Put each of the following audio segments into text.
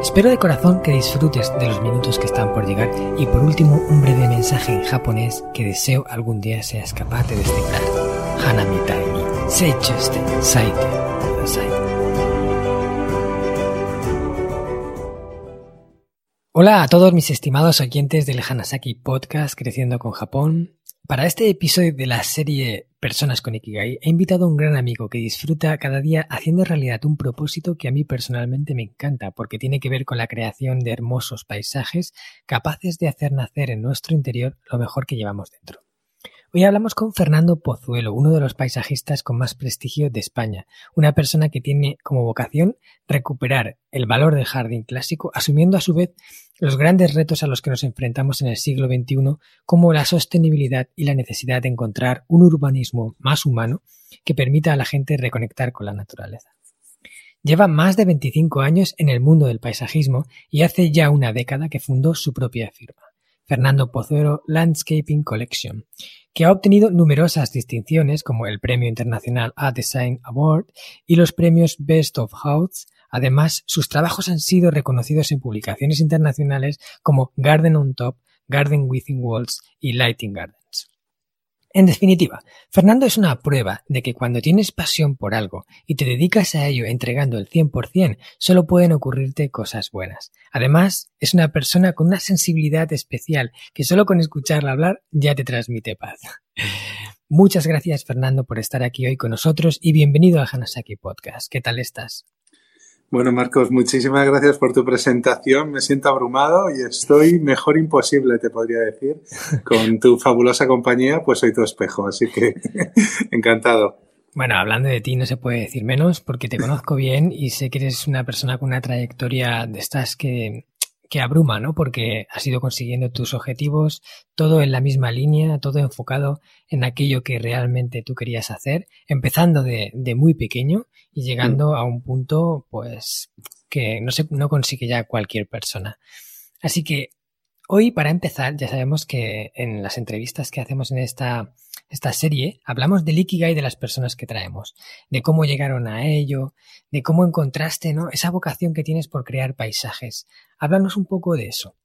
Espero de corazón que disfrutes de los minutos que están por llegar y por último un breve mensaje en japonés que deseo algún día seas capaz de descifrar. Hanamitai ni seichuste saite kudasai. Hola a todos mis estimados oyentes del Hanasaki Podcast Creciendo con Japón. Para este episodio de la serie Personas con Ikigai he invitado a un gran amigo que disfruta cada día haciendo realidad un propósito que a mí personalmente me encanta porque tiene que ver con la creación de hermosos paisajes capaces de hacer nacer en nuestro interior lo mejor que llevamos dentro. Hoy hablamos con Fernando Pozuelo, uno de los paisajistas con más prestigio de España, una persona que tiene como vocación recuperar el valor del jardín clásico, asumiendo a su vez los grandes retos a los que nos enfrentamos en el siglo XXI, como la sostenibilidad y la necesidad de encontrar un urbanismo más humano que permita a la gente reconectar con la naturaleza. Lleva más de 25 años en el mundo del paisajismo y hace ya una década que fundó su propia firma, Fernando Pozuelo Landscaping Collection, que ha obtenido numerosas distinciones como el Premio Internacional A Design Award y los premios Best of House. Además, sus trabajos han sido reconocidos en publicaciones internacionales como Garden on Top, Garden Within Walls y Lighting Gardens. En definitiva, Fernando es una prueba de que cuando tienes pasión por algo y te dedicas a ello entregando el 100%, solo pueden ocurrirte cosas buenas. Además, es una persona con una sensibilidad especial que solo con escucharla hablar ya te transmite paz. Muchas gracias Fernando por estar aquí hoy con nosotros y bienvenido a Hanasaki Podcast. ¿Qué tal estás? Bueno, Marcos, muchísimas gracias por tu presentación. Me siento abrumado y estoy mejor imposible, te podría decir. Con tu fabulosa compañía, pues soy tu espejo, así que encantado. Bueno, hablando de ti no se puede decir menos porque te conozco bien y sé que eres una persona con una trayectoria de estas que, que abruma, ¿no? Porque has ido consiguiendo tus objetivos, todo en la misma línea, todo enfocado en aquello que realmente tú querías hacer, empezando de, de muy pequeño y llegando mm. a un punto, pues, que no, se, no consigue ya cualquier persona. Así que hoy, para empezar, ya sabemos que en las entrevistas que hacemos en esta, esta serie, hablamos del Ikigai de las personas que traemos, de cómo llegaron a ello, de cómo encontraste, ¿no? Esa vocación que tienes por crear paisajes. Háblanos un poco de eso.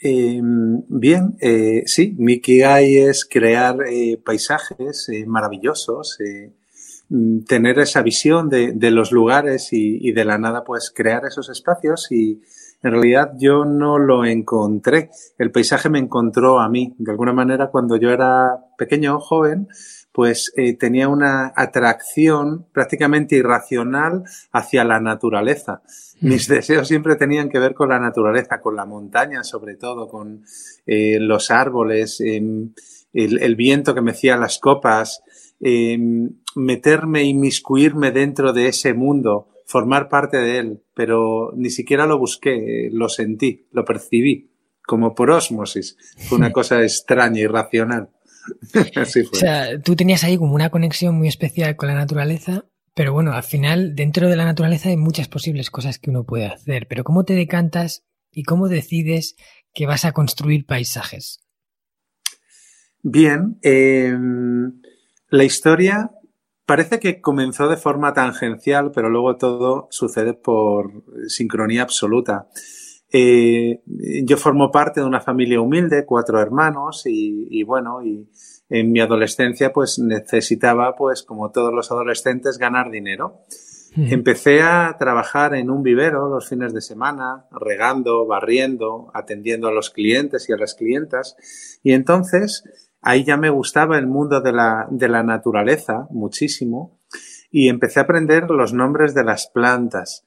Eh, bien, eh, sí, mi es crear eh, paisajes eh, maravillosos, eh, Mm, tener esa visión de, de los lugares y, y, de la nada pues crear esos espacios y en realidad yo no lo encontré, el paisaje me encontró a mí. De alguna manera cuando yo era pequeño, joven, pues eh, tenía una atracción prácticamente irracional hacia la naturaleza. Mm. Mis deseos siempre tenían que ver con la naturaleza, con la montaña sobre todo, con eh, los árboles, eh, el, el, viento que mecía las copas, eh, meterme, inmiscuirme dentro de ese mundo, formar parte de él, pero ni siquiera lo busqué, lo sentí, lo percibí, como por ósmosis. Fue una cosa extraña, irracional. Así fue. O sea, tú tenías ahí como una conexión muy especial con la naturaleza, pero bueno, al final, dentro de la naturaleza hay muchas posibles cosas que uno puede hacer, pero ¿cómo te decantas y cómo decides que vas a construir paisajes? Bien, eh, la historia parece que comenzó de forma tangencial, pero luego todo sucede por sincronía absoluta. Eh, yo formo parte de una familia humilde, cuatro hermanos, y, y, bueno, y en mi adolescencia pues necesitaba, pues como todos los adolescentes, ganar dinero. Empecé a trabajar en un vivero los fines de semana, regando, barriendo, atendiendo a los clientes y a las clientas, y entonces ahí ya me gustaba el mundo de la, de la naturaleza muchísimo y empecé a aprender los nombres de las plantas.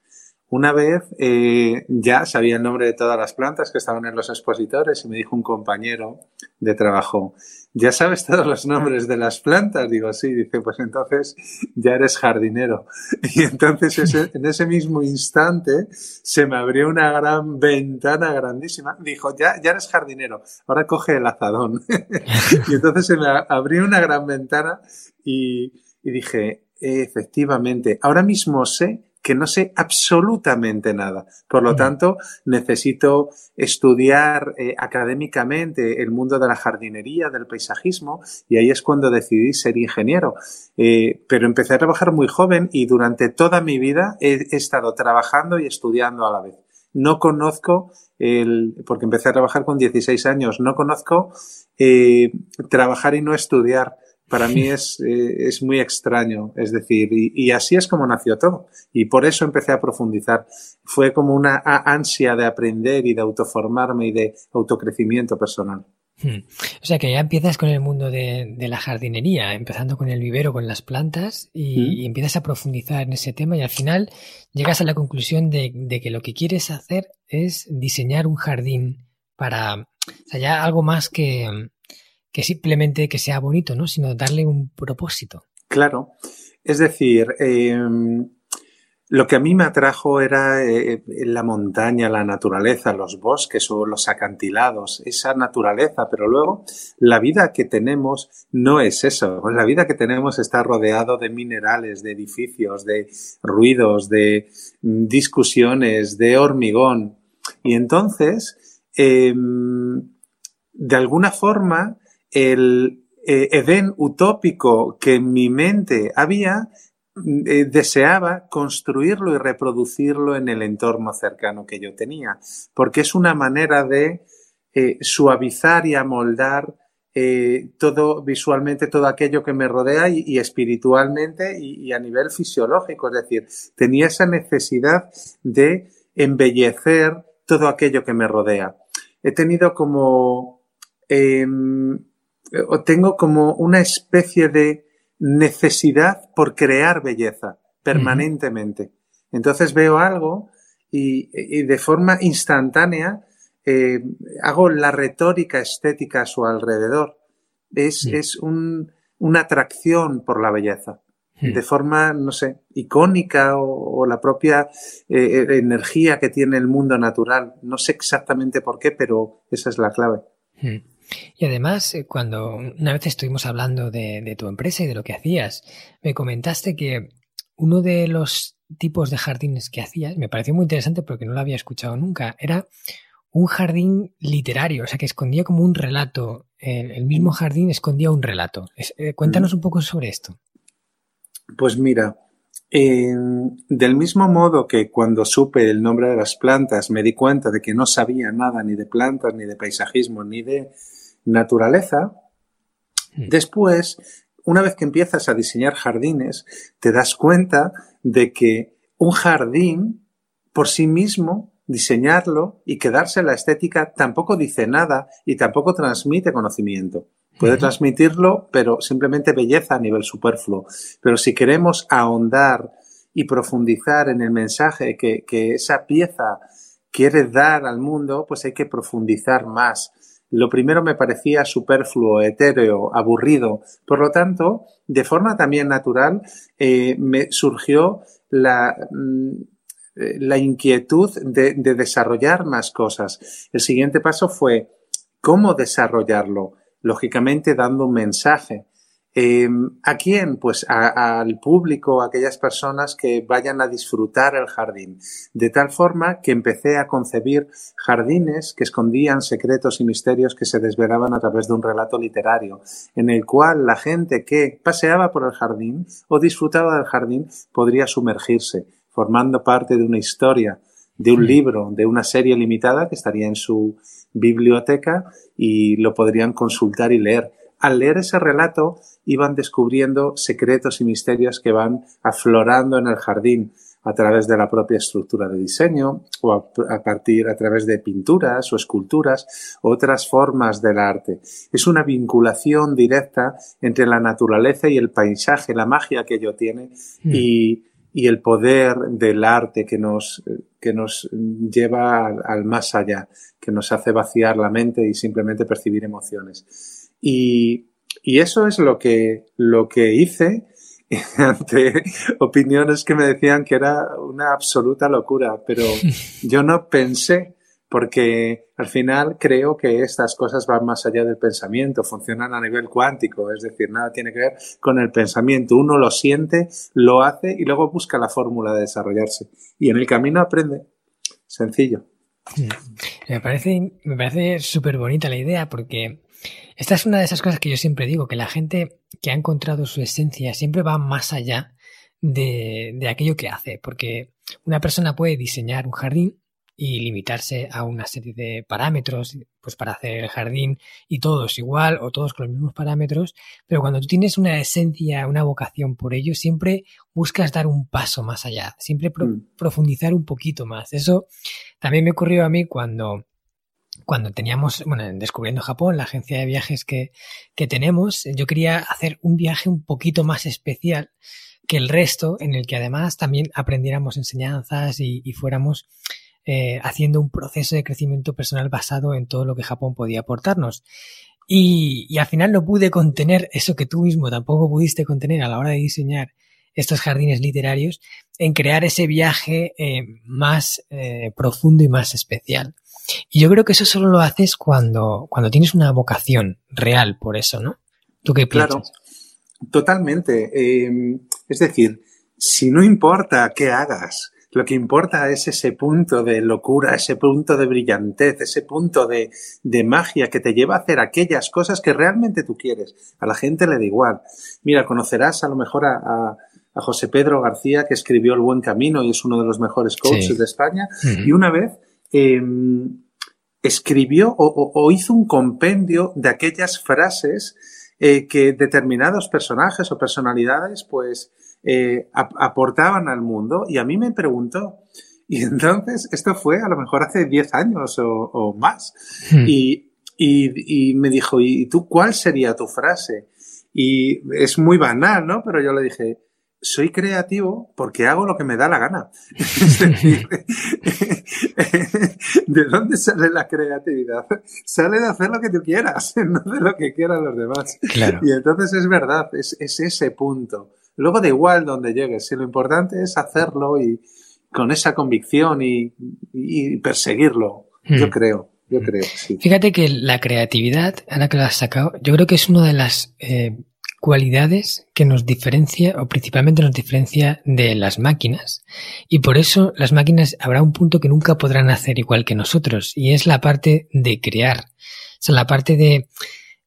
Una vez eh, ya sabía el nombre de todas las plantas que estaban en los expositores y me dijo un compañero de trabajo, ¿ya sabes todos los nombres de las plantas? Digo, sí, dice, pues entonces ya eres jardinero. Y entonces en ese mismo instante se me abrió una gran ventana grandísima. Dijo, ya, ya eres jardinero, ahora coge el azadón. y entonces se me abrió una gran ventana y, y dije, efectivamente, ahora mismo sé que no sé absolutamente nada. Por lo tanto, necesito estudiar eh, académicamente el mundo de la jardinería, del paisajismo, y ahí es cuando decidí ser ingeniero. Eh, pero empecé a trabajar muy joven y durante toda mi vida he, estado trabajando y estudiando a la vez. No conozco el, porque empecé a trabajar con 16 años, no conozco eh, trabajar y no estudiar para mí es, eh, es muy extraño. Es decir, y, así es como nació todo. Y por eso empecé a profundizar. Fue como una ansia de aprender y de autoformarme y de autocrecimiento personal. Hmm. O sea que ya empiezas con el mundo de, la jardinería, empezando con el vivero, con las plantas, y, hmm. empiezas a profundizar en ese tema y al final llegas a la conclusión de, de, que lo que quieres hacer es diseñar un jardín para, o sea, ya algo más que, que simplemente que sea bonito, ¿no? Sino darle un propósito. Claro. Es decir, em, lo que a mí me atrajo era eh, la montaña, la naturaleza, los bosques o los acantilados, esa naturaleza, pero luego la vida que tenemos no es eso. La vida que tenemos está rodeado de minerales, de edificios, de ruidos, de mm, discusiones, de hormigón. Y entonces, em, de alguna forma, el eh, Edén utópico que en mi mente había, mm, eh, deseaba construirlo y reproducirlo en el entorno cercano que yo tenía, porque es una manera de eh, suavizar y amoldar todo visualmente, todo aquello que me rodea y, espiritualmente y, a nivel fisiológico. Es decir, tenía esa necesidad de embellecer todo aquello que me rodea. He tenido como em, o tengo como una especie de necesidad por crear belleza permanentemente. Entonces veo algo y, de forma instantánea eh, hago la retórica estética a su alrededor. Es, es un, una atracción por la belleza. De forma, no sé, icónica o, la propia eh, eh, energía que tiene el mundo natural. No sé exactamente por qué, pero esa es la clave. Y además, eh, cuando una vez estuvimos hablando de, tu empresa y de lo que hacías, me comentaste que uno de los tipos de jardines que hacías, me pareció muy interesante porque no lo había escuchado nunca, era un jardín literario, o sea que escondía como un relato. El, mismo jardín escondía un relato. Eh, cuéntanos un poco sobre esto. Pues mira, del mismo modo que cuando supe el nombre de las plantas me di cuenta de que no sabía nada ni de plantas, ni de paisajismo, ni de naturaleza, hmm. después, una vez que empiezas a diseñar jardines, te das cuenta de que un jardín por sí mismo, diseñarlo y quedarse la estética tampoco dice nada y tampoco transmite conocimiento. Puede transmitirlo, pero simplemente belleza a nivel superfluo. Pero si queremos ahondar y profundizar en el mensaje que, que esa pieza quiere dar al mundo, pues hay que profundizar más lo primero me parecía superfluo, etéreo, aburrido. Por lo tanto, de forma también natural, eh, me surgió la, mm, eh, la inquietud de, de desarrollar más cosas. El siguiente paso fue cómo desarrollarlo, lógicamente dando un mensaje. Em, ¿A quién? Pues al público, a aquellas personas que vayan a disfrutar el jardín. De tal forma que empecé a concebir jardines que escondían secretos y misterios que se desvelaban a través de un relato literario, en el cual la gente que paseaba por el jardín o disfrutaba del jardín podría sumergirse, formando parte de una historia, de un libro, de una serie limitada que estaría en su biblioteca y lo podrían consultar y leer al leer ese relato iban descubriendo secretos y misterios que van aflorando en el jardín a través de la propia estructura de diseño o a, partir a través de pinturas o esculturas o otras formas del arte. Es una vinculación directa entre la naturaleza y el paisaje, la magia que ello tiene mm. y, y el poder del arte que nos, que nos lleva al, más allá, que nos hace vaciar la mente y simplemente percibir emociones. Y, y eso es lo que, lo que hice ante opiniones que me decían que era una absoluta locura, pero yo no pensé porque al final creo que estas cosas van más allá del pensamiento, funcionan a nivel cuántico, es decir, nada tiene que ver con el pensamiento. Uno lo siente, lo hace y luego busca la fórmula de desarrollarse. Y en el camino aprende. Sencillo. Me parece, me parece súper bonita la idea porque esta es una de esas cosas que yo siempre digo, que la gente que ha encontrado su esencia siempre va más allá de, de aquello que hace, porque una persona puede diseñar un jardín y limitarse a una serie de parámetros pues para hacer el jardín y todos igual o todos con los mismos parámetros, pero cuando tú tienes una esencia, una vocación por ello, siempre buscas dar un paso más allá, siempre mm. profundizar un poquito más. Eso también me ocurrió a mí cuando cuando teníamos, bueno, Descubriendo Japón, la agencia de viajes que, que tenemos, yo quería hacer un viaje un poquito más especial que el resto, en el que además también aprendiéramos enseñanzas y, fuéramos eh, haciendo un proceso de crecimiento personal basado en todo lo que Japón podía aportarnos. Y, y, al final no pude contener eso que tú mismo tampoco pudiste contener a la hora de diseñar estos jardines literarios, en crear ese viaje eh, más eh, profundo y más especial. Y yo creo que eso solo lo haces cuando, cuando tienes una vocación real por eso, ¿no? ¿Tú qué piensas? Claro, totalmente. Em, es decir, si no importa qué hagas, lo que importa es ese punto de locura, ese punto de brillantez, ese punto de, de, magia que te lleva a hacer aquellas cosas que realmente tú quieres. A la gente le da igual. Mira, conocerás a lo mejor a, a, José Pedro García, que escribió El Buen Camino y es uno de los mejores coaches de España. Y una vez Em, escribió o, hizo un compendio de aquellas frases eh, que determinados personajes o personalidades pues eh, aportaban al mundo y a mí me preguntó y entonces esto fue a lo mejor hace 10 años o, más hmm. y, y, me dijo ¿y tú cuál sería tu frase? y es muy banal, ¿no? Pero yo le dije soy creativo porque hago lo que me da la gana. Es decir, ¿de dónde sale la creatividad? Sale de hacer lo que tú quieras, no de lo que quieran los demás. Y entonces es verdad, es, ese punto. Luego da igual donde llegues, si lo importante es hacerlo y con esa convicción y, perseguirlo, yo hmm. creo. Yo creo, sí. Fíjate que la creatividad, ahora que la has sacado, yo creo que es una de las eh, cualidades que nos diferencia o principalmente nos diferencia de las máquinas y por eso las máquinas habrá un punto que nunca podrán hacer igual que nosotros y es la parte de crear, o sea, la parte de,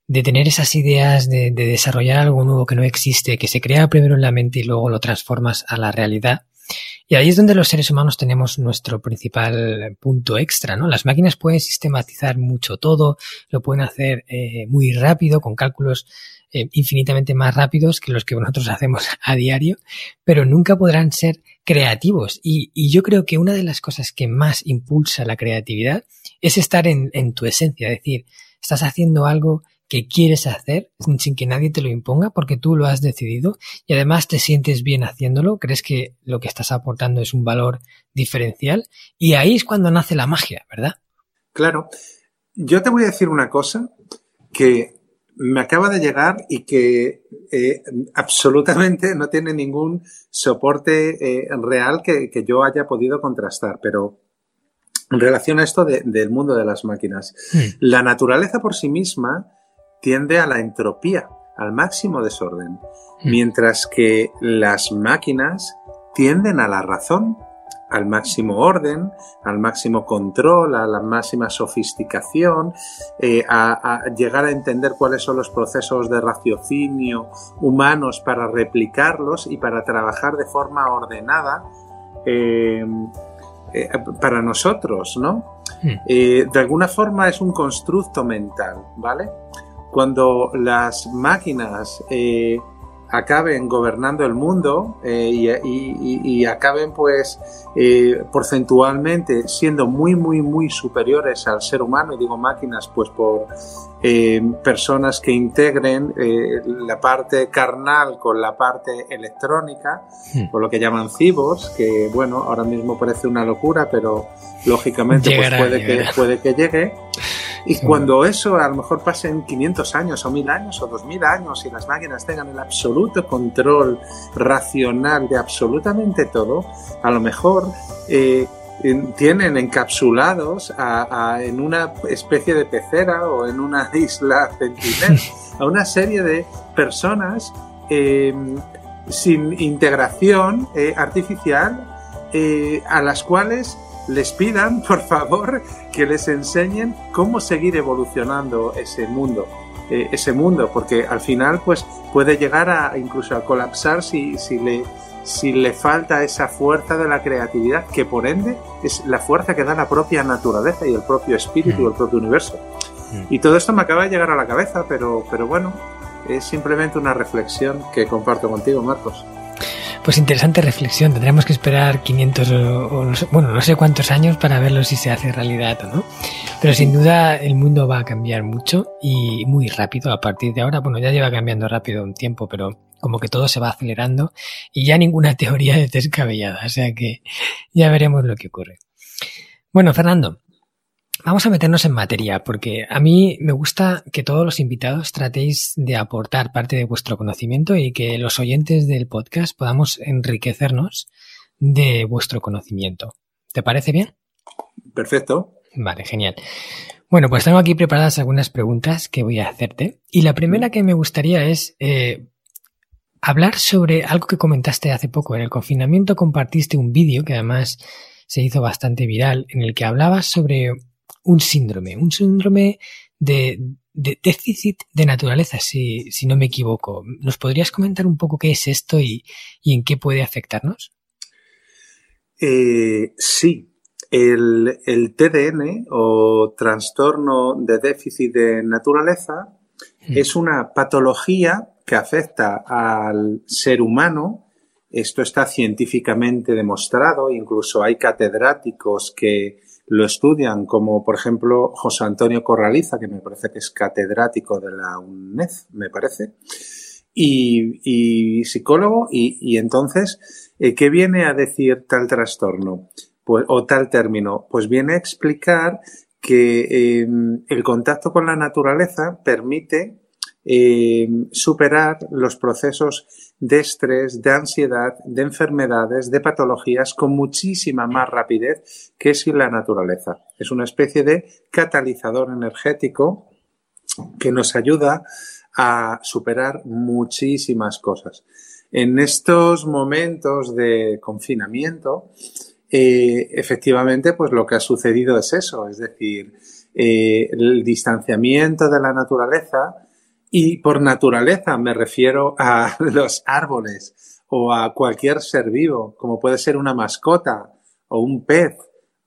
de tener esas ideas, de, de desarrollar algo nuevo que no existe, que se crea primero en la mente y luego lo transformas a la realidad. Y ahí es donde los seres humanos tenemos nuestro principal punto extra, ¿no? Las máquinas pueden sistematizar mucho todo, lo pueden hacer eh, muy rápido, con cálculos eh, infinitamente más rápidos que los que nosotros hacemos a diario, pero nunca podrán ser creativos. Y, yo creo que una de las cosas que más impulsa la creatividad es estar en, tu esencia, es decir, estás haciendo algo que quieres hacer sin que nadie te lo imponga porque tú lo has decidido y además te sientes bien haciéndolo, crees que lo que estás aportando es un valor diferencial y ahí es cuando nace la magia, ¿verdad? Claro. Yo te voy a decir una cosa que me acaba de llegar y que eh, absolutamente no tiene ningún soporte eh, real que, yo haya podido contrastar, pero en relación a esto del mundo de las máquinas, la naturaleza por sí misma tiende a la entropía, al máximo desorden, mientras que las máquinas tienden a la razón, al máximo orden, al máximo control, a la máxima sofisticación, eh, a, llegar a entender cuáles son los procesos de raciocinio humanos para replicarlos y para trabajar de forma ordenada eh, eh, para nosotros, ¿no? Hmm. de alguna forma es un constructo mental, ¿vale? Cuando las máquinas acaben gobernando el mundo eh, y, acaben pues eh, porcentualmente siendo muy muy muy superiores al ser humano. Y digo máquinas pues por eh, personas que integren la parte carnal con la parte electrónica hmm. por lo que llaman cibos que bueno ahora mismo parece una locura pero lógicamente pues puede que puede que llegue y cuando eso a lo mejor pasen 500 años o 1000 años o 2000 años y las máquinas tengan el absoluto control racional de absolutamente todo, a lo mejor eh, tienen encapsulados en una especie de pecera o en una isla centinel a una serie de personas eh, sin integración eh, artificial a las cuales les pidan, por favor, que les enseñen cómo seguir evolucionando ese mundo. Eh, ese mundo, porque al final pues puede llegar a incluso a colapsar si, si, le, si le falta esa fuerza de la creatividad, que por ende es la fuerza que da la propia naturaleza y el propio espíritu y el propio universo. Y todo esto me acaba de llegar a la cabeza, pero, pero bueno, es simplemente una reflexión que comparto contigo, Marcos. Pues interesante reflexión. Tendremos que esperar 500 o, no sé, bueno, no sé cuántos años para verlo si se hace realidad o no. Pero sin duda el mundo va a cambiar mucho y muy rápido a partir de ahora. Bueno, ya lleva cambiando rápido un tiempo, pero como que todo se va acelerando y ya ninguna teoría es descabellada. O sea que ya veremos lo que ocurre. Bueno, Fernando, Vamos a meternos en materia, porque a mí me gusta que todos los invitados tratéis de aportar parte de vuestro conocimiento y que los oyentes del podcast podamos enriquecernos de vuestro conocimiento. ¿Te parece bien? Perfecto. Vale, genial. Bueno, pues tengo aquí preparadas algunas preguntas que voy a hacerte. Y la primera que me gustaría es eh, hablar sobre algo que comentaste hace poco. En el confinamiento compartiste un vídeo que además se hizo bastante viral, en el que hablabas sobre un síndrome, un síndrome de, déficit de naturaleza, si, si, no me equivoco. ¿Nos podrías comentar un poco qué es esto y, en qué puede afectarnos? Eh, sí. El, el, TDN o trastorno de déficit de naturaleza hmm. es una patología que afecta al ser humano. Esto está científicamente demostrado, incluso hay catedráticos que lo estudian, como por ejemplo José Antonio Corraliza, que me parece que es catedrático de la UNED, me parece, y, psicólogo, y, entonces, eh, ¿qué viene a decir tal trastorno? Pues, o tal término, pues viene a explicar que em, el contacto con la naturaleza permite em, superar los procesos de estrés, de ansiedad, de enfermedades, de patologías con muchísima más rapidez que si la naturaleza. Es una especie de catalizador energético que nos ayuda a superar muchísimas cosas. En estos momentos de confinamiento, eh, efectivamente, pues lo que ha sucedido es eso, es decir, eh, el distanciamiento de la naturaleza y por naturaleza me refiero a los árboles o a cualquier ser vivo, como puede ser una mascota o un pez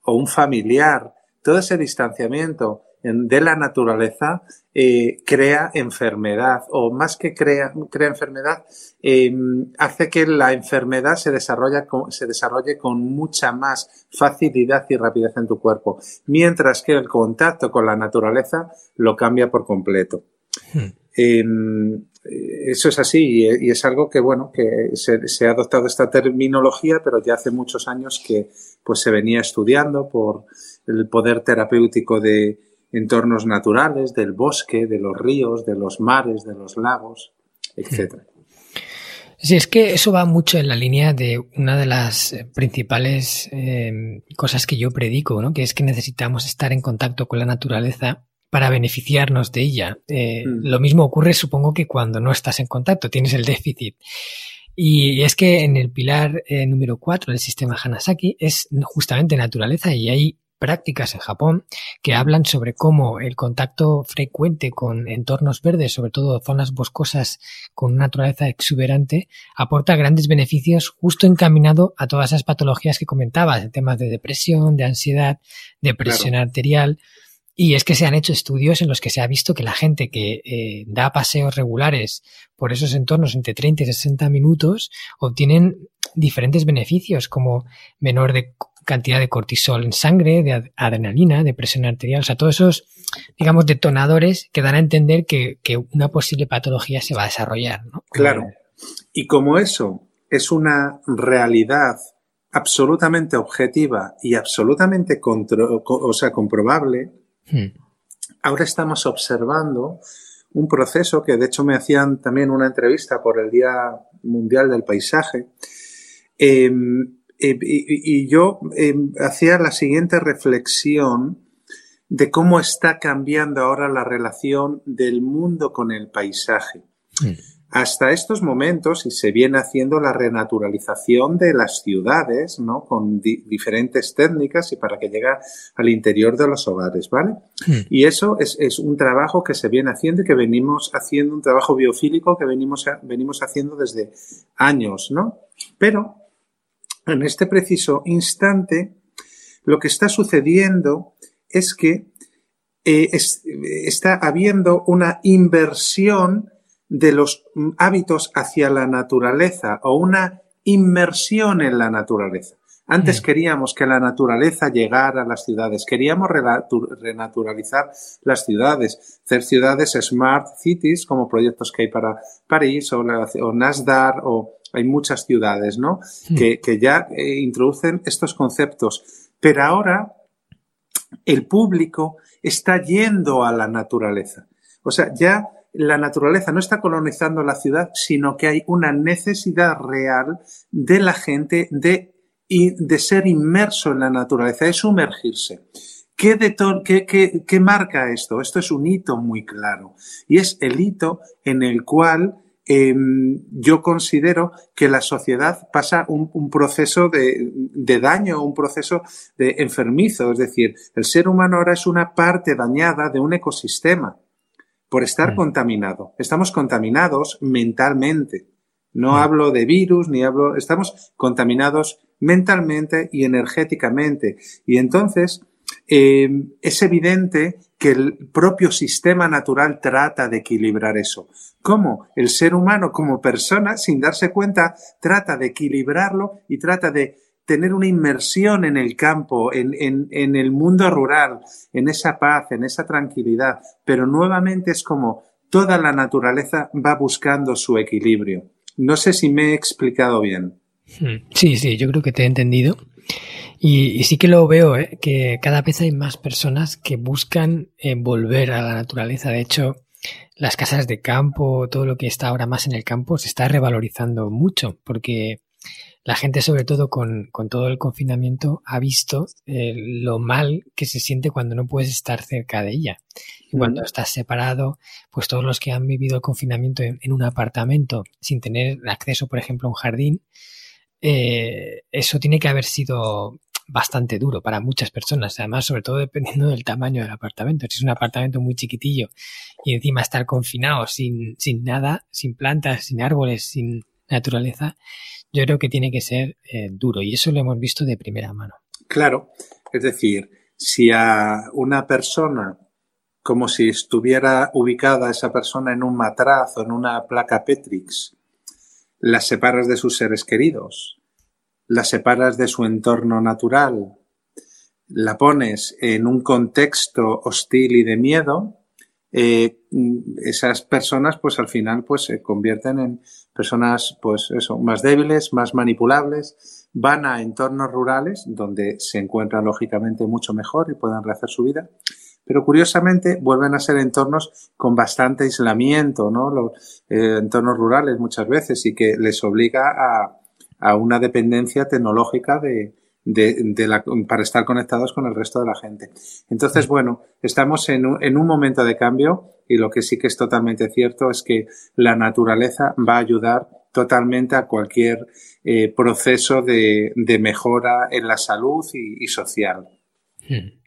o un familiar. Todo ese distanciamiento de la naturaleza eh, crea enfermedad o más que crea, crea enfermedad, em, hace que la enfermedad se, desarrolla se desarrolle con mucha más facilidad y rapidez en tu cuerpo, mientras que el contacto con la naturaleza lo cambia por completo. Hmm. Em, eso es así y, es algo que, bueno, que se, ha adoptado esta terminología, pero ya hace muchos años que pues se venía estudiando por el poder terapéutico de entornos naturales, del bosque, de los ríos, de los mares, de los lagos, etcétera. Sí, es que eso va mucho en la línea de una de las principales em, cosas que yo predico, ¿no? Que es que necesitamos estar en contacto con la naturaleza para beneficiarnos de ella. Eh, mm. Lo mismo ocurre, supongo, que cuando no estás en contacto, tienes el déficit. Y es que en el pilar eh, número 4 del sistema Hanasaki es justamente naturaleza y hay prácticas en Japón que hablan sobre cómo el contacto frecuente con entornos verdes, sobre todo zonas boscosas con una naturaleza exuberante, aporta grandes beneficios justo encaminado a todas esas patologías que comentabas, en temas de depresión, de ansiedad, de presión arterial. Y es que se han hecho estudios en los que se ha visto que la gente que eh, da paseos regulares por esos entornos entre 30 y 60 minutos obtienen diferentes beneficios como menor de cantidad de cortisol en sangre, de adrenalina, de presión arterial, o sea, todos esos, digamos, detonadores que dan a entender que, una posible patología se va a desarrollar. Claro. Y como eso es una realidad absolutamente objetiva y absolutamente o sea, comprobable, hmm. ahora estamos observando un proceso que de hecho me hacían también una entrevista por el Día Mundial del Paisaje. Em, y, yo em, hacía la siguiente reflexión de cómo está cambiando ahora la relación del mundo con el paisaje. Hmm. Hasta estos momentos, y se viene haciendo la renaturalización de las ciudades, ¿no? Con diferentes técnicas y para que llegue al interior de los hogares, ¿vale? Hmm. Y eso es, es, un trabajo que se viene haciendo y que venimos haciendo, un trabajo biofílico que venimos, venimos haciendo desde años, ¿no? Pero, en este preciso instante, lo que está sucediendo es que eh, está habiendo una inversión de los hábitos hacia la naturaleza o una inmersión en la naturaleza. Antes mm. queríamos que la naturaleza llegara a las ciudades, queríamos renaturalizar las ciudades, hacer ciudades smart cities como proyectos que hay para París o, o Nasdaq o hay muchas ciudades, ¿no? Mm. Que, ya eh, introducen estos conceptos. Pero ahora el público está yendo a la naturaleza. O sea, ya la naturaleza no está colonizando la ciudad, sino que hay una necesidad real de la gente de, de ser inmerso en la naturaleza, de sumergirse. ¿Qué, qué, marca esto? Esto es un hito muy claro y es el hito en el cual em, yo considero que la sociedad pasa un, un proceso de, de, daño, un proceso de enfermizo. Es decir, el ser humano ahora es una parte dañada de un ecosistema por estar mm. contaminado. Estamos contaminados mentalmente. No mm. hablo de virus, ni hablo, estamos contaminados mentalmente y energéticamente. Y entonces, eh, es evidente que el propio sistema natural trata de equilibrar eso. ¿Cómo? El ser humano como persona, sin darse cuenta, trata de equilibrarlo y trata de tener una inmersión en el campo, en, en, el mundo rural, en esa paz, en esa tranquilidad, pero nuevamente es como toda la naturaleza va buscando su equilibrio. No sé si me he explicado bien. Hmm. Sí, sí, yo creo que te he entendido. Y, sí que lo veo, ¿eh? que cada vez hay más personas que buscan eh, volver a la naturaleza. De hecho, las casas de campo, todo lo que está ahora más en el campo, se está revalorizando mucho, porque la gente, sobre todo con, todo el confinamiento, ha visto eh, lo mal que se siente cuando no puedes estar cerca de ella. Y cuando estás separado, pues todos los que han vivido el confinamiento en, un apartamento sin tener acceso, por ejemplo, a un jardín, eh, eso tiene que haber sido bastante duro para muchas personas, además sobre todo dependiendo del tamaño del apartamento. Si es un apartamento muy chiquitillo y encima estar confinado sin, sin nada, sin plantas, sin árboles, sin naturaleza, yo creo que tiene que ser eh, duro y eso lo hemos visto de primera mano. Claro, es decir, si a una persona, como si estuviera ubicada esa persona en un matraz o en una placa Petrix, la separas de sus seres queridos, la separas de su entorno natural, la pones en un contexto hostil y de miedo, eh, esas personas pues al final pues se convierten en personas pues eso, más débiles, más manipulables, van a entornos rurales donde se encuentran lógicamente mucho mejor y pueden rehacer su vida. Pero curiosamente vuelven a ser entornos con bastante aislamiento, ¿no? Los eh, entornos rurales muchas veces y que les obliga a, a una dependencia tecnológica de, de, la, para estar conectados con el resto de la gente. Entonces, bueno, estamos en un, en un momento de cambio y lo que sí que es totalmente cierto es que la naturaleza va a ayudar totalmente a cualquier eh, proceso de, de, mejora en la salud y, social. Hmm.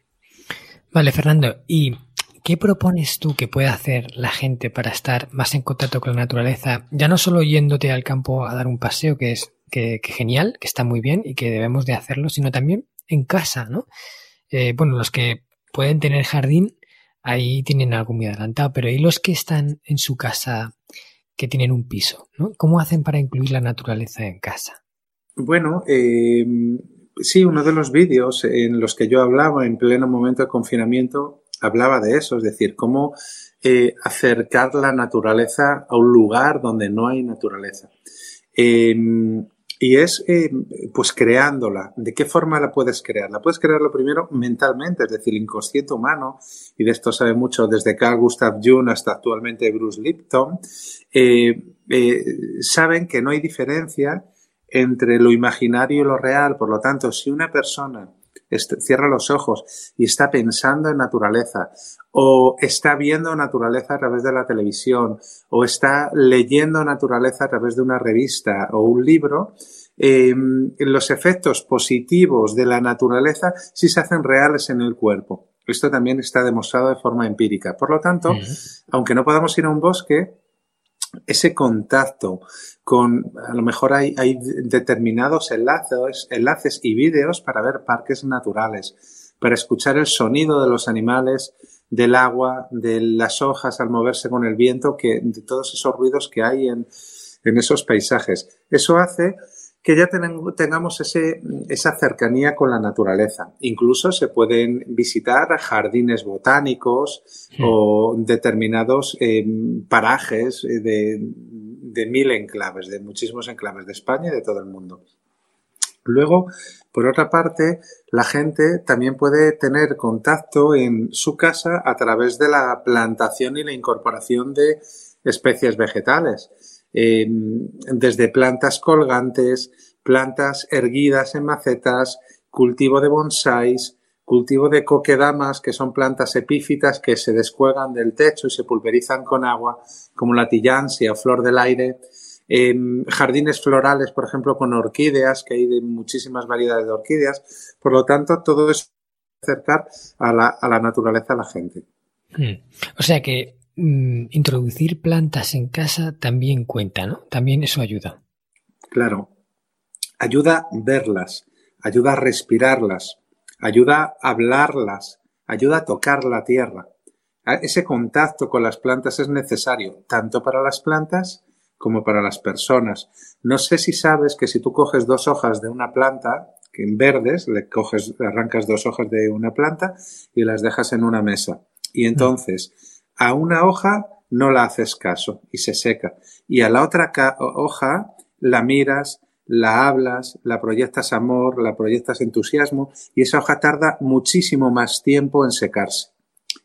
Vale, Fernando, ¿y qué propones tú que pueda hacer la gente para estar más en contacto con la naturaleza? Ya no solo yéndote al campo a dar un paseo, que es que, genial, que está muy bien y que debemos de hacerlo, sino también en casa, ¿no? Eh, bueno, los que pueden tener jardín, ahí tienen algo muy adelantado, pero ¿y los que están en su casa que tienen un piso? ¿no? ¿Cómo hacen para incluir la naturaleza en casa? Bueno, eh, sí, uno de los vídeos en los que yo hablaba en pleno momento de confinamiento hablaba de eso, es decir, cómo eh, acercar la naturaleza a un lugar donde no hay naturaleza. Em, y es eh, pues creándola. ¿De qué forma la puedes crear? La puedes crear lo primero mentalmente, es decir, el inconsciente humano, y de esto sabe mucho desde Carl Gustav Jung hasta actualmente Bruce Lipton, eh, saben que no hay diferencia entre lo imaginario y lo real. Por lo tanto, si una persona cierra los ojos y está pensando en naturaleza o está viendo naturaleza a través de la televisión o está leyendo naturaleza a través de una revista o un libro, em, los efectos positivos de la naturaleza sí se hacen reales en el cuerpo. Esto también está demostrado de forma empírica. Por lo tanto, aunque no podamos ir a un bosque, ese contacto con, a lo mejor hay, hay determinados enlaces, enlaces y vídeos para ver parques naturales, para escuchar el sonido de los animales, del agua, de las hojas al moverse con el viento, que, de todos esos ruidos que hay en, en esos paisajes. Eso hace que ya tengamos ese, esa cercanía con la naturaleza. Incluso se pueden visitar jardines botánicos o determinados em, parajes de, de mil enclaves, de muchísimos enclaves de España y de todo el mundo. Luego, por otra parte, la gente también puede tener contacto en su casa a través de la plantación y la incorporación de especies vegetales. Em, desde plantas colgantes, plantas erguidas en macetas, cultivo de bonsáis, cultivo de coquedamas, que son plantas epífitas que se descuelgan del techo y se pulverizan con agua, como la tillansia o flor del aire. Em, jardines florales, por ejemplo, con orquídeas, que hay de muchísimas variedades de orquídeas. Por lo tanto, todo es acercar a la, a la naturaleza a la gente. Hmm. O sea que Mm, introducir plantas en casa también cuenta, ¿no? También eso ayuda. Claro. Ayuda a verlas, ayuda a respirarlas, ayuda a hablarlas, ayuda a tocar la tierra. Ese contacto con las plantas es necesario, tanto para las plantas como para las personas. No sé si sabes que si tú coges dos hojas de una planta, que en verdes, le coges, arrancas dos hojas de una planta y las dejas en una mesa. Y entonces, a una hoja no la haces caso y se seca. Y a la otra hoja la miras, la hablas, la proyectas amor, la proyectas entusiasmo y esa hoja tarda muchísimo más tiempo en secarse.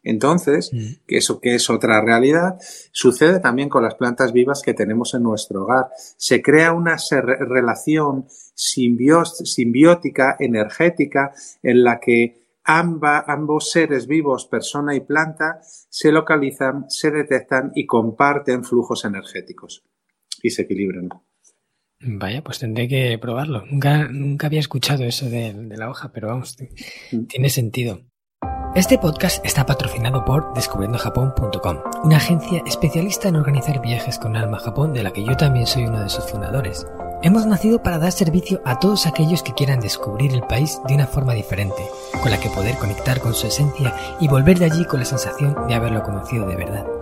Entonces, mm. que eso que es otra realidad, sucede también con las plantas vivas que tenemos en nuestro hogar. Se crea una relación simbiótica, energética, en la que ambos seres vivos, persona y planta, se localizan, se detectan y comparten flujos energéticos y se equilibran. Vaya, pues tendré que probarlo. Nunca, nunca había escuchado eso de, de la hoja, pero vamos, mm. tiene sentido. Este podcast está patrocinado por descubriendojapón.com, una agencia especialista en organizar viajes con alma a Japón de la que yo también soy uno de sus fundadores. Hemos nacido para dar servicio a todos aquellos que quieran descubrir el país de una forma diferente, con la que poder conectar con su esencia y volver de allí con la sensación de haberlo conocido de verdad.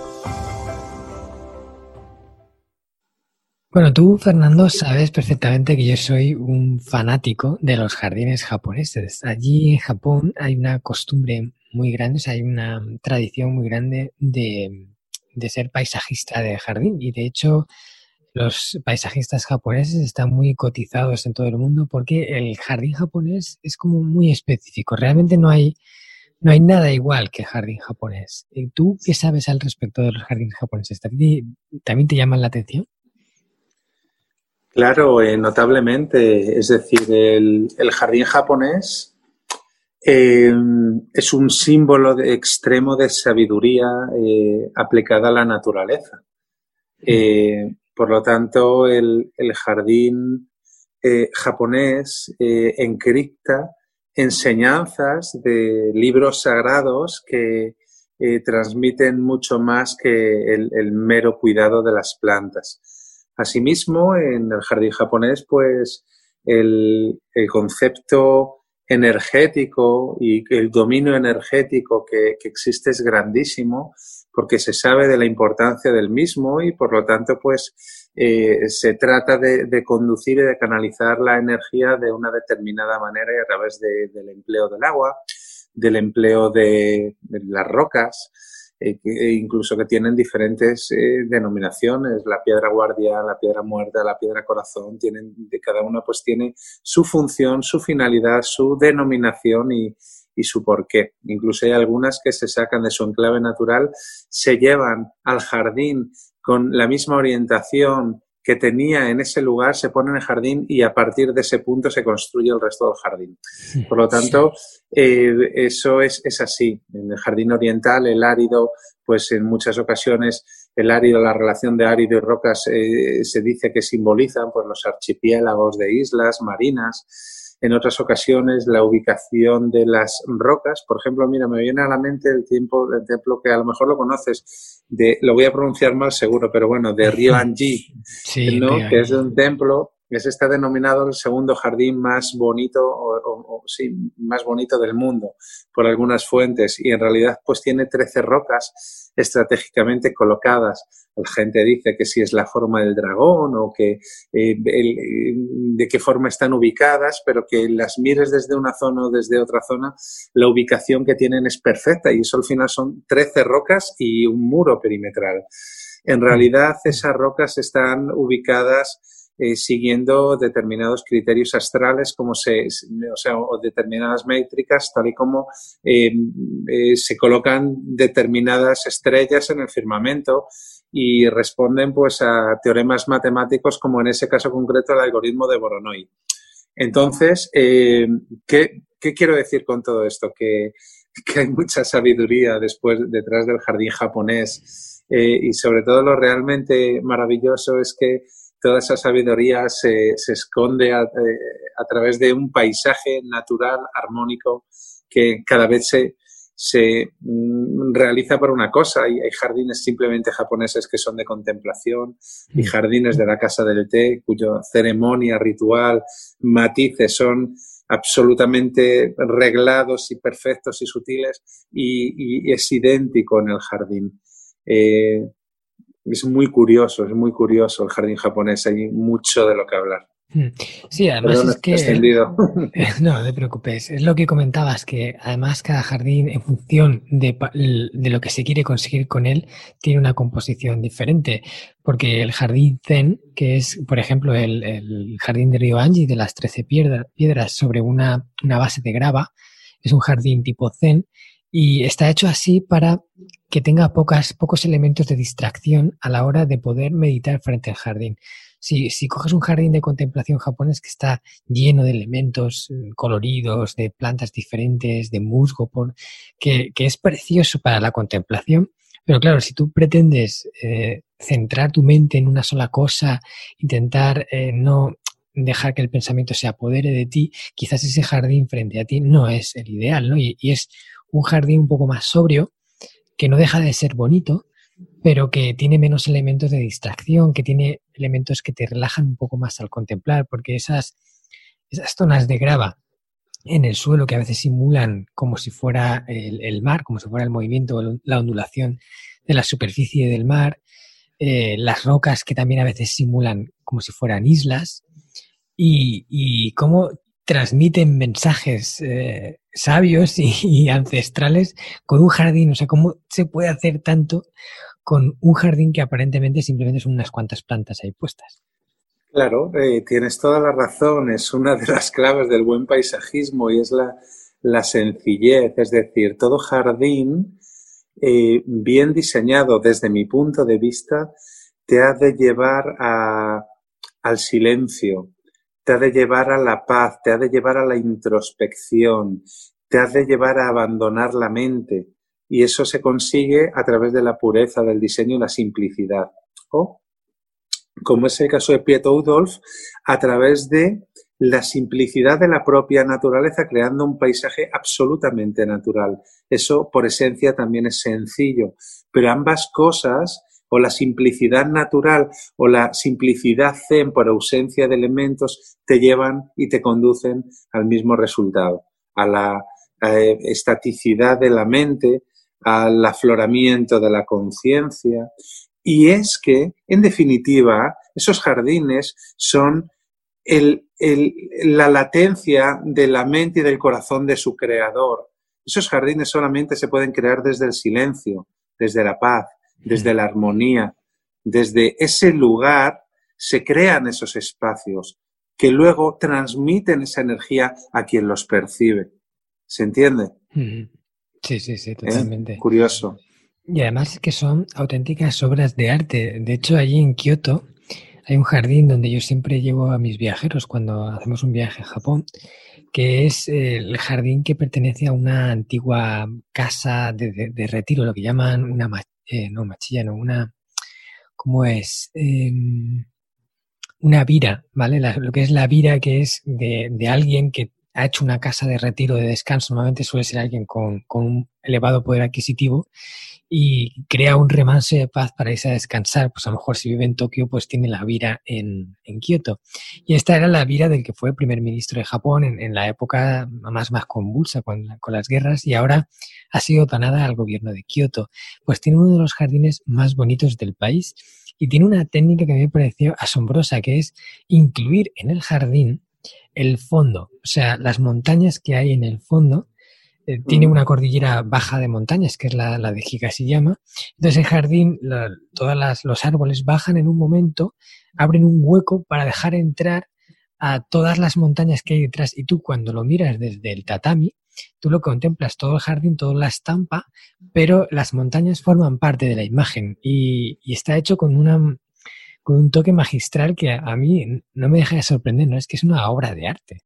Bueno, tú, Fernando, sabes perfectamente que yo soy un fanático de los jardines japoneses. Allí en Japón hay una costumbre muy grande, hay una tradición muy grande de, de ser paisajista de jardín. Y de hecho, los paisajistas japoneses están muy cotizados en todo el mundo porque el jardín japonés es como muy específico. Realmente no hay no hay nada igual que jardín japonés. ¿Tú qué sabes al respecto de los jardines japoneses? ¿También te llaman la atención? Claro, eh, notablemente. Es decir, el, jardín japonés eh, es un símbolo de, extremo de sabiduría eh, aplicada a la naturaleza. por lo tanto, el, jardín japonés encripta enseñanzas de libros sagrados que transmiten mucho más que el, mero cuidado de las plantas. Asimismo, en el jardín japonés, pues el, concepto energético y el dominio energético que, existe es grandísimo porque se sabe de la importancia del mismo y por lo tanto pues eh, se trata de, conducir y de canalizar la energía de una determinada manera y a través del empleo del agua, del empleo de, las rocas, eh, e incluso que tienen diferentes eh, denominaciones, la piedra guardia, la piedra muerta, la piedra corazón, tienen, de cada una pues tiene su función, su finalidad, su denominación y, y su porqué. Incluso hay algunas que se sacan de su enclave natural, se llevan al jardín con la misma orientación que tenía en ese lugar se pone en el jardín y a partir de ese punto se construye el resto del jardín. Por lo tanto, eh, eso es, es, así. En el jardín oriental, el árido, pues en muchas ocasiones el árido, la relación de árido y rocas eh, se dice que simbolizan pues, los archipiélagos de islas marinas en otras ocasiones la ubicación de las rocas. Por ejemplo, mira, me viene a la mente el, tiempo, el templo que a lo mejor lo conoces, de, lo voy a pronunciar mal seguro, pero bueno, de Ryoanji, sí, ¿no? que es un templo ese está denominado el segundo jardín más bonito o, sí, más bonito del mundo por algunas fuentes y en realidad pues tiene 13 rocas estratégicamente colocadas. La gente dice que si es la forma del dragón o que eh, de qué forma están ubicadas, pero que las mires desde una zona o desde otra zona, la ubicación que tienen es perfecta y eso al final son 13 rocas y un muro perimetral. En realidad esas rocas están ubicadas eh, siguiendo determinados criterios astrales como se, o, sea, o determinadas métricas, tal y como em, eh, se colocan determinadas estrellas en el firmamento y responden pues a teoremas matemáticos como en ese caso concreto el algoritmo de Voronoi. Entonces, eh, ¿qué, ¿qué, quiero decir con todo esto? Que, hay mucha sabiduría después, detrás del jardín japonés y sobre todo lo realmente maravilloso es que toda esa sabiduría se, se esconde eh, a, través de un paisaje natural, armónico, que cada vez se, se mm, realiza por una cosa. Y hay jardines simplemente japoneses que son de contemplación y mm. jardines de la casa del té, cuya ceremonia, ritual, matices son absolutamente reglados y perfectos y sutiles y, es idéntico en el jardín. Eh, es muy curioso, es muy curioso el jardín japonés, hay mucho de lo que hablar. Hmm. Sí, además es que... No, no te preocupes. Es lo que comentabas, que además cada jardín, en función de, lo que se quiere conseguir con él, tiene una composición diferente. Porque el jardín Zen, que es, por ejemplo, el, jardín de Río Anji, de las 13 piedras sobre una, una base de grava, es un jardín tipo Zen y está hecho así para que tenga pocas, pocos elementos de distracción a la hora de poder meditar frente al jardín. Si, si coges un jardín de contemplación japonés que está lleno de elementos eh, coloridos, de plantas diferentes, de musgo, por, que, que es precioso para la contemplación, pero claro, si tú pretendes eh, centrar tu mente en una sola cosa, intentar eh, no dejar que el pensamiento se apodere de ti, quizás ese jardín frente a ti no es el ideal, ¿no? y es un jardín un poco más sobrio, que no deja de ser bonito, pero que tiene menos elementos de distracción, que tiene elementos que te relajan un poco más al contemplar, porque esas, esas zonas de grava en el suelo que a veces simulan como si fuera el, mar, como si fuera el movimiento, la ondulación de la superficie del mar, eh, las rocas que también a veces simulan como si fueran islas, y, y cómo transmiten mensajes eh, sabios y, ancestrales con un jardín. O sea, ¿cómo se puede hacer tanto con un jardín que aparentemente simplemente son unas cuantas plantas ahí puestas? Claro, eh, tienes toda la razón. Es una de las claves del buen paisajismo y es la, sencillez. Es decir, todo jardín eh, bien diseñado desde mi punto de vista te ha de llevar al silencio, te ha de llevar a la paz, te ha de llevar a la introspección, te ha de llevar a abandonar la mente. Y eso se consigue a través de la pureza del diseño y la simplicidad. O, como es el caso de Pietro Udolf, a través de la simplicidad de la propia naturaleza creando un paisaje absolutamente natural. Eso por esencia también es sencillo, pero ambas cosas o la simplicidad natural o la simplicidad zen por ausencia de elementos te llevan y te conducen al mismo resultado, a la eh, estaticidad de la mente, al afloramiento de la conciencia. Y es que, en definitiva, esos jardines son la latencia de la mente y del corazón de su creador. Esos jardines solamente se pueden crear desde el silencio, desde la paz, desde la armonía. Desde ese lugar se crean esos espacios que luego transmiten esa energía a quien los percibe. ¿Se entiende? Sí, sí, sí, ¿Eh? totalmente. Curioso. Y además es que son auténticas obras de arte. De hecho, allí en Kioto hay un jardín donde yo siempre llevo a mis viajeros cuando hacemos un viaje a Japón, que es el jardín que pertenece a una antigua casa de retiro, lo que llaman una, eh, no, machilla, no, una, ¿cómo es? Em, una vira, ¿vale? lo que es la vira que es de, de, alguien que ha hecho una casa de retiro, de descanso, normalmente suele ser alguien con, con un elevado poder adquisitivo y crea un remanso de paz para irse a descansar. Pues a lo mejor si vive en Tokio, pues tiene la vira en, en Kioto. Y esta era la vira del que fue primer ministro de Japón en, la época más, más convulsa con, con, las guerras y ahora ha sido donada al gobierno de Kioto. Pues tiene uno de los jardines más bonitos del país y tiene una técnica que me pareció asombrosa, que es incluir en el jardín el fondo, o sea, las montañas que hay en el fondo eh, tiene una cordillera baja de montañas, que es la, la de Higashiyama. Entonces, el jardín, todos los árboles bajan en un momento, abren un hueco para dejar entrar a todas las montañas que hay detrás. Y tú, cuando lo miras desde el tatami, tú lo contemplas todo el jardín, toda la estampa, pero las montañas forman parte de la imagen y, está hecho con una con un toque magistral que a, a, mí no me deja de sorprender, ¿no? Es que es una obra de arte.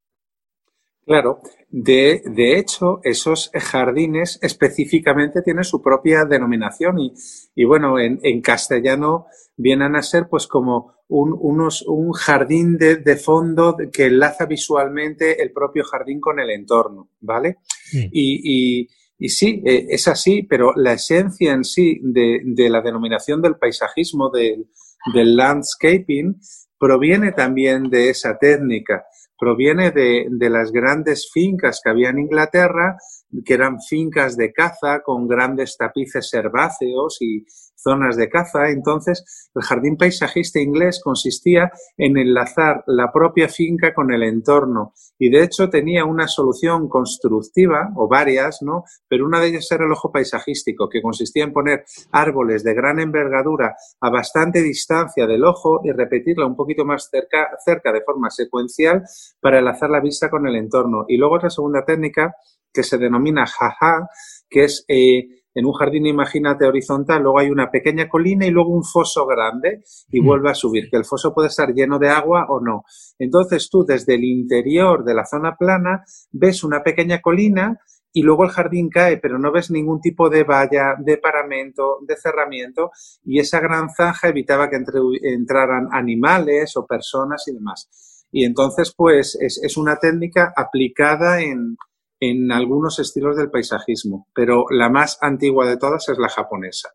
Claro, de, de, hecho, esos jardines específicamente tienen su propia denominación y, y bueno, en, en, castellano vienen a ser pues como un, unos, un jardín de, de, fondo que enlaza visualmente el propio jardín con el entorno, ¿vale? Y, y, y, sí, eh, es así, pero la esencia en sí de, de la denominación del paisajismo, del, del landscaping, proviene también de esa técnica proviene de, de, las grandes fincas que había en Inglaterra, que eran fincas de caza con grandes tapices herbáceos y zonas de caza. Entonces, el jardín paisajista inglés consistía en enlazar la propia finca con el entorno y de hecho tenía una solución constructiva o varias, ¿no? Pero una de ellas era el ojo paisajístico, que consistía en poner árboles de gran envergadura a bastante distancia del ojo y repetirla un poquito más cerca, cerca de forma secuencial para enlazar la vista con el entorno. Y luego otra segunda técnica que se denomina jaja, que es eh, en un jardín, imagínate, horizontal, luego hay una pequeña colina y luego un foso grande y mm. vuelve a subir, que el foso puede estar lleno de agua o no. Entonces tú desde el interior de la zona plana ves una pequeña colina y luego el jardín cae, pero no ves ningún tipo de valla, de paramento, de cerramiento, y esa gran zanja evitaba que entraran animales o personas y demás. Y entonces, pues, es, es una técnica aplicada en, en algunos estilos del paisajismo, pero la más antigua de todas es la japonesa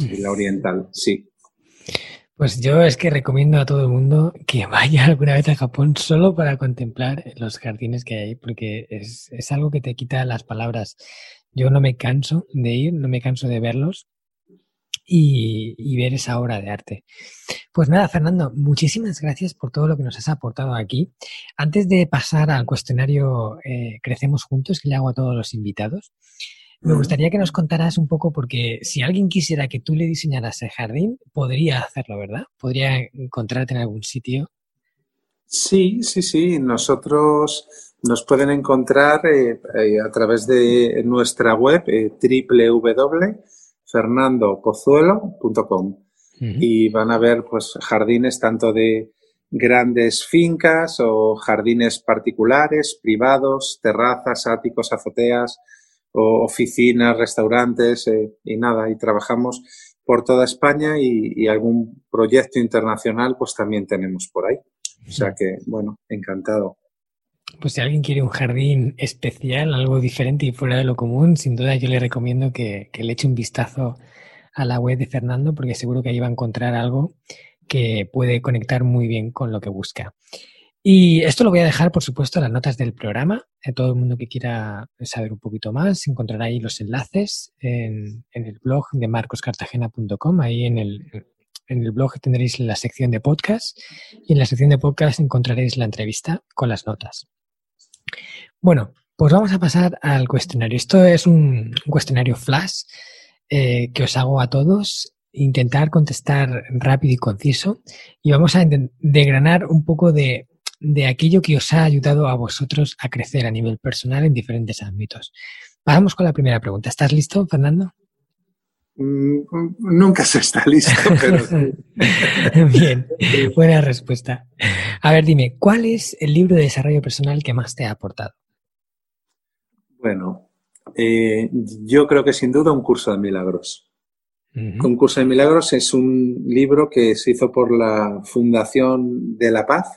y la oriental, sí. Pues yo es que recomiendo a todo el mundo que vaya alguna vez a Japón solo para contemplar los jardines que hay, porque es, es algo que te quita las palabras. Yo no me canso de ir, no me canso de verlos y, ver esa obra de arte. Pues nada, Fernando, muchísimas gracias por todo lo que nos has aportado aquí. Antes de pasar al cuestionario eh, Crecemos Juntos, que le hago a todos los invitados, me gustaría que nos contaras un poco, porque si alguien quisiera que tú le diseñaras el jardín, podría hacerlo, ¿verdad? Podría encontrarte en algún sitio. Sí, sí, sí. Nosotros nos pueden encontrar eh, eh, a través de nuestra web www fernandopozuelo.com y van a ver pues jardines tanto de grandes fincas o jardines particulares, privados, terrazas, áticos, azoteas, o oficinas, restaurantes eh, y nada, y trabajamos por toda España y, algún proyecto internacional pues también tenemos por ahí. O sea que, bueno, encantado. Pues si alguien quiere un jardín especial, algo diferente y fuera de lo común, sin duda yo le recomiendo que, le eche un vistazo a la web de Fernando porque seguro que ahí va a encontrar algo que puede conectar muy bien con lo que busca. Y esto lo voy a dejar, por supuesto, en las notas del programa. A todo el mundo que quiera saber un poquito más, encontrará ahí los enlaces en, el blog de marcoscartagena.com. Ahí en el, en el blog tendréis la sección de podcast y en la sección de podcast encontraréis la entrevista con las notas. Bueno, pues vamos a pasar al cuestionario. Esto es un, cuestionario flash eh, que os hago a todos intentar contestar rápido y conciso y vamos a degranar un poco de de aquello que os ha ayudado a vosotros a crecer a nivel personal en diferentes ámbitos. Vamos con la primera pregunta. ¿Estás listo, Fernando? Mm, nunca se está listo, pero... Bien, buena respuesta. A ver, dime, ¿cuál es el libro de desarrollo personal que más te ha aportado? Bueno, eh, yo creo que sin duda un curso de milagros. Un curso de milagros es un libro que se hizo por la Fundación de la Paz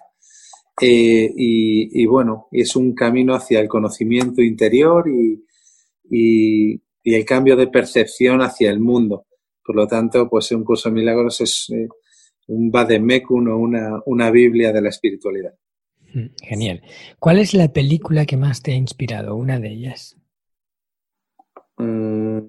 eh, y, bueno, es un camino hacia el conocimiento interior y, el cambio de percepción hacia el mundo. Por lo tanto, pues un curso de milagros es eh, un Bademekun o una, una Biblia de la espiritualidad. Mm, genial. ¿Cuál es la película que más te ha inspirado? Una de ellas. Mm,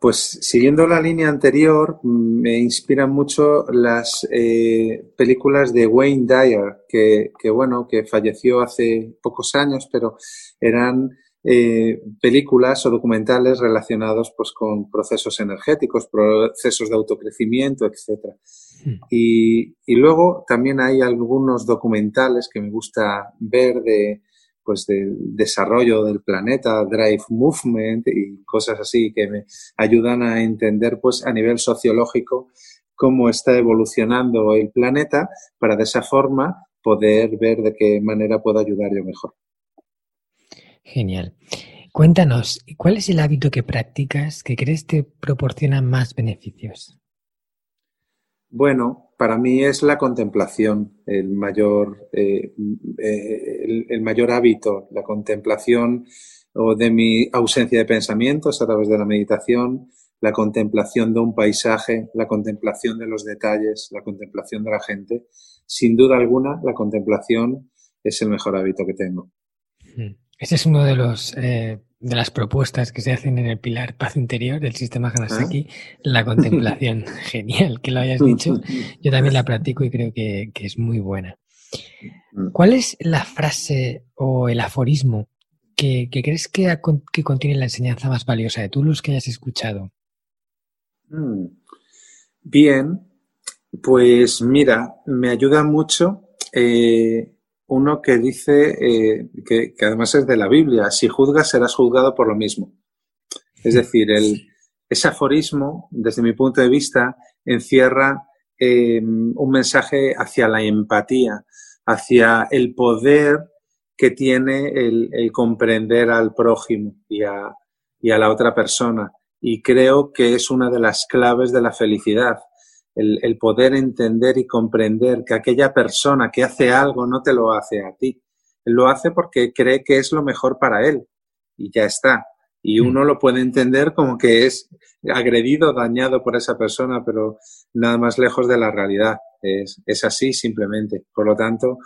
pues siguiendo la línea anterior, me inspiran mucho las eh, películas de Wayne Dyer, que, bueno, que falleció hace pocos años, pero eran eh, películas o documentales relacionados pues, con procesos energéticos, procesos de autocrecimiento, etc. Hmm. Y, y luego también hay algunos documentales que me gusta ver de pues del desarrollo del planeta, Drive Movement y cosas así que me ayudan a entender pues a nivel sociológico cómo está evolucionando el planeta para de esa forma poder ver de qué manera puedo ayudar yo mejor. Genial. Cuéntanos, ¿cuál es el hábito que practicas que crees te proporciona más beneficios? Bueno, para mí es la contemplación el mayor, eh, eh, el, mayor hábito, la contemplación o de mi ausencia de pensamientos a través de la meditación, la contemplación de un paisaje, la contemplación de los detalles, la contemplación de la gente. Sin duda alguna, la contemplación es el mejor hábito que tengo. Ese es uno de los eh, de las propuestas que se hacen en el pilar paz interior del sistema Hanasaki, la contemplación. Genial que lo hayas dicho. Yo también la practico y creo que, es muy buena. Mm. ¿Cuál es la frase o el aforismo que, crees que, que, contiene la enseñanza más valiosa de tú los que hayas escuchado? Mm. Bien, pues mira, me ayuda mucho eh, uno que dice, eh, que, además es de la Biblia, si juzgas serás juzgado por lo mismo. Es decir, el, ese aforismo, desde mi punto de vista, encierra em, un mensaje hacia la empatía, hacia el poder que tiene el, comprender al prójimo y a, y a la otra persona. Y creo que es una de las claves de la felicidad el, poder entender y comprender que aquella persona que hace algo no te lo hace a ti. Lo hace porque cree que es lo mejor para él y ya está. Y mm. uno lo puede entender como que es agredido, dañado por esa persona, pero nada más lejos de la realidad. Es, es así simplemente. Por lo tanto,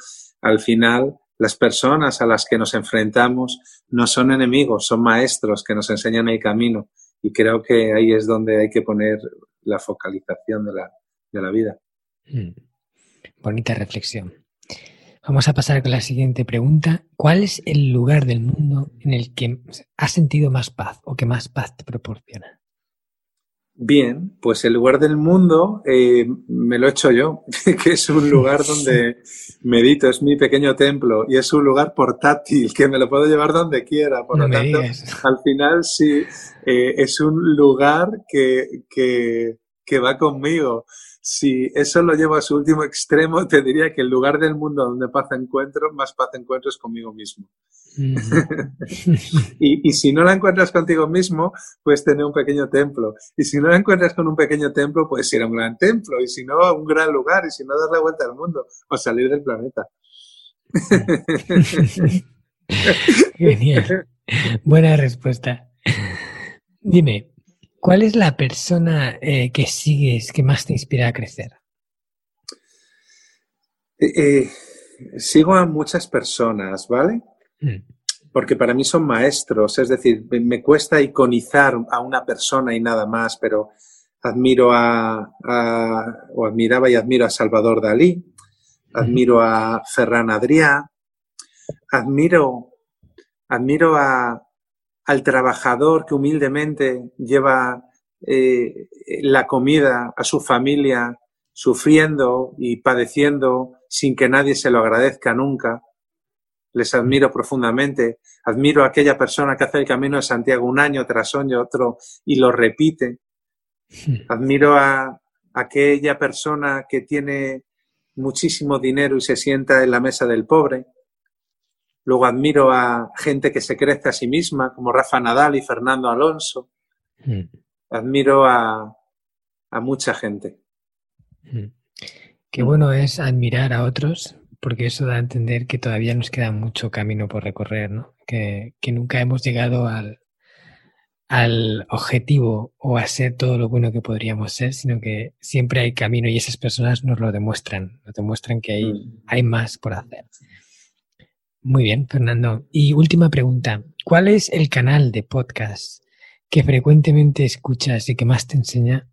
al final, las personas a las que nos enfrentamos no son enemigos, son maestros que nos enseñan el camino. Y creo que ahí es donde hay que poner la focalización de la, de la vida. Mm. Bonita reflexión. Vamos a pasar con la siguiente pregunta. ¿Cuál es el lugar del mundo en el que has sentido más paz o que más paz te proporciona? Bien, pues el lugar del mundo eh, me lo he hecho yo, que es un lugar donde medito, es mi pequeño templo y es un lugar portátil que me lo puedo llevar donde quiera. Por lo tanto, al final sí, eh, es un lugar que, que, que va conmigo si eso lo llevo a su último extremo, te diría que el lugar del mundo donde paz encuentro, más paz encuentro es conmigo mismo. y, si no la encuentras contigo mismo, puedes tener un pequeño templo. Y si no la encuentras con un pequeño templo, puedes ir a un gran templo. Y si no, a un gran lugar. Y si no, dar la vuelta al mundo o salir del planeta. Genial. Buena respuesta. Dime, ¿cuál es la persona eh, que sigues que más te inspira a crecer? Eh, eh, sigo a muchas personas, ¿vale? Mm. Porque para mí son maestros, es decir, me cuesta iconizar a una persona y nada más, pero admiro a, o admiraba y admiro a Salvador Dalí, admiro a Ferran Adrià, admiro, admiro a, al trabajador que humildemente lleva eh, la comida a su familia sufriendo y padeciendo sin que nadie se lo agradezca nunca. Les admiro profundamente. Admiro a aquella persona que hace el camino de Santiago un año tras año, otro, y lo repite. Admiro a aquella persona que tiene muchísimo dinero y se sienta en la mesa del pobre. Luego admiro a gente que se crece a sí misma, como Rafa Nadal y Fernando Alonso. Admiro a, a mucha gente. Qué bueno es admirar a otros, porque eso da a entender que todavía nos queda mucho camino por recorrer, ¿no? Que, nunca hemos llegado al, al objetivo o a ser todo lo bueno que podríamos ser, sino que siempre hay camino y esas personas nos lo demuestran, nos demuestran que hay, mm. hay más por hacer. Muy bien, Fernando. Y última pregunta, ¿cuál es el canal de podcast que frecuentemente escuchas y que más te enseña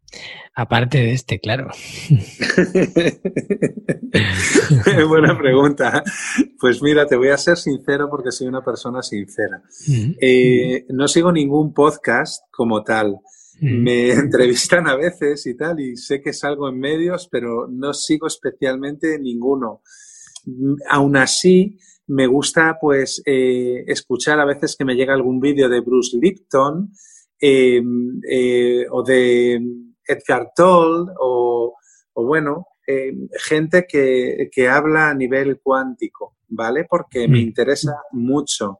Aparte de este, claro. Buena pregunta. Pues mira, te voy a ser sincero porque soy una persona sincera. Eh, no sigo ningún podcast como tal. Me entrevistan a veces y tal, y sé que salgo en medios, pero no sigo especialmente ninguno. Aún así, me gusta pues eh, escuchar a veces que me llega algún vídeo de Bruce Lipton eh, o de Edgar Toll o, bueno, eh, gente que, que, habla a nivel cuántico, ¿vale? Porque me mm. interesa mucho.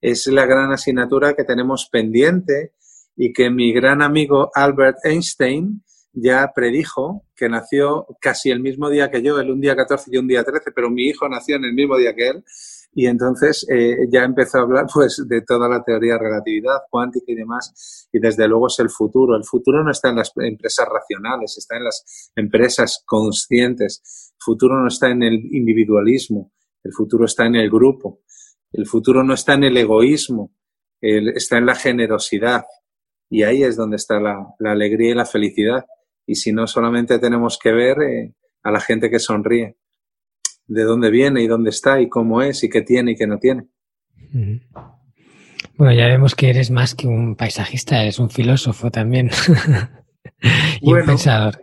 Es la gran asignatura que tenemos pendiente y que mi gran amigo Albert Einstein ya predijo que nació casi el mismo día que yo, el un día 14 y un día 13, pero mi hijo nació en el mismo día que él y entonces eh, ya empezó a hablar pues de toda la teoría de relatividad cuántica y demás. Y desde luego es el futuro. El futuro no está en las empresas racionales, está en las empresas conscientes. El futuro no está en el individualismo, el futuro está en el grupo. El futuro no está en el egoísmo, está en la generosidad. Y ahí es donde está la, alegría y la felicidad. Y si no, solamente tenemos que ver eh, a la gente que sonríe de dónde viene y dónde está y cómo es y qué tiene y qué no tiene. Bueno, ya vemos que eres más que un paisajista, eres un filósofo también. y un pensador.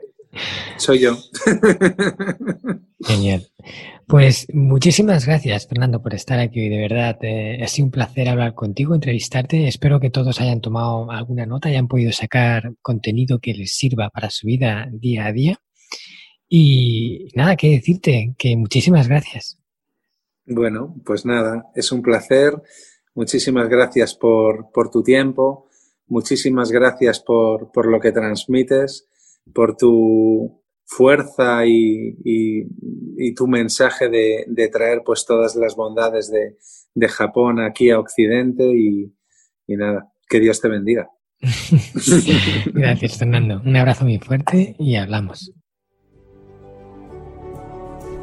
Soy yo. Genial. Pues muchísimas gracias, Fernando, por estar aquí De verdad, eh, ha sido un placer hablar contigo, entrevistarte. Espero que todos hayan tomado alguna nota y hayan podido sacar contenido que les sirva para su vida día a día. Y nada, que decirte, que muchísimas gracias. Bueno, pues nada, es un placer. Muchísimas gracias por, por tu tiempo, muchísimas gracias por, por, lo que transmites, por tu fuerza y, y, tu mensaje de, de, traer pues todas las bondades de, de Japón aquí a Occidente y, y nada, que Dios te bendiga. gracias, Fernando. Un abrazo muy fuerte y hablamos.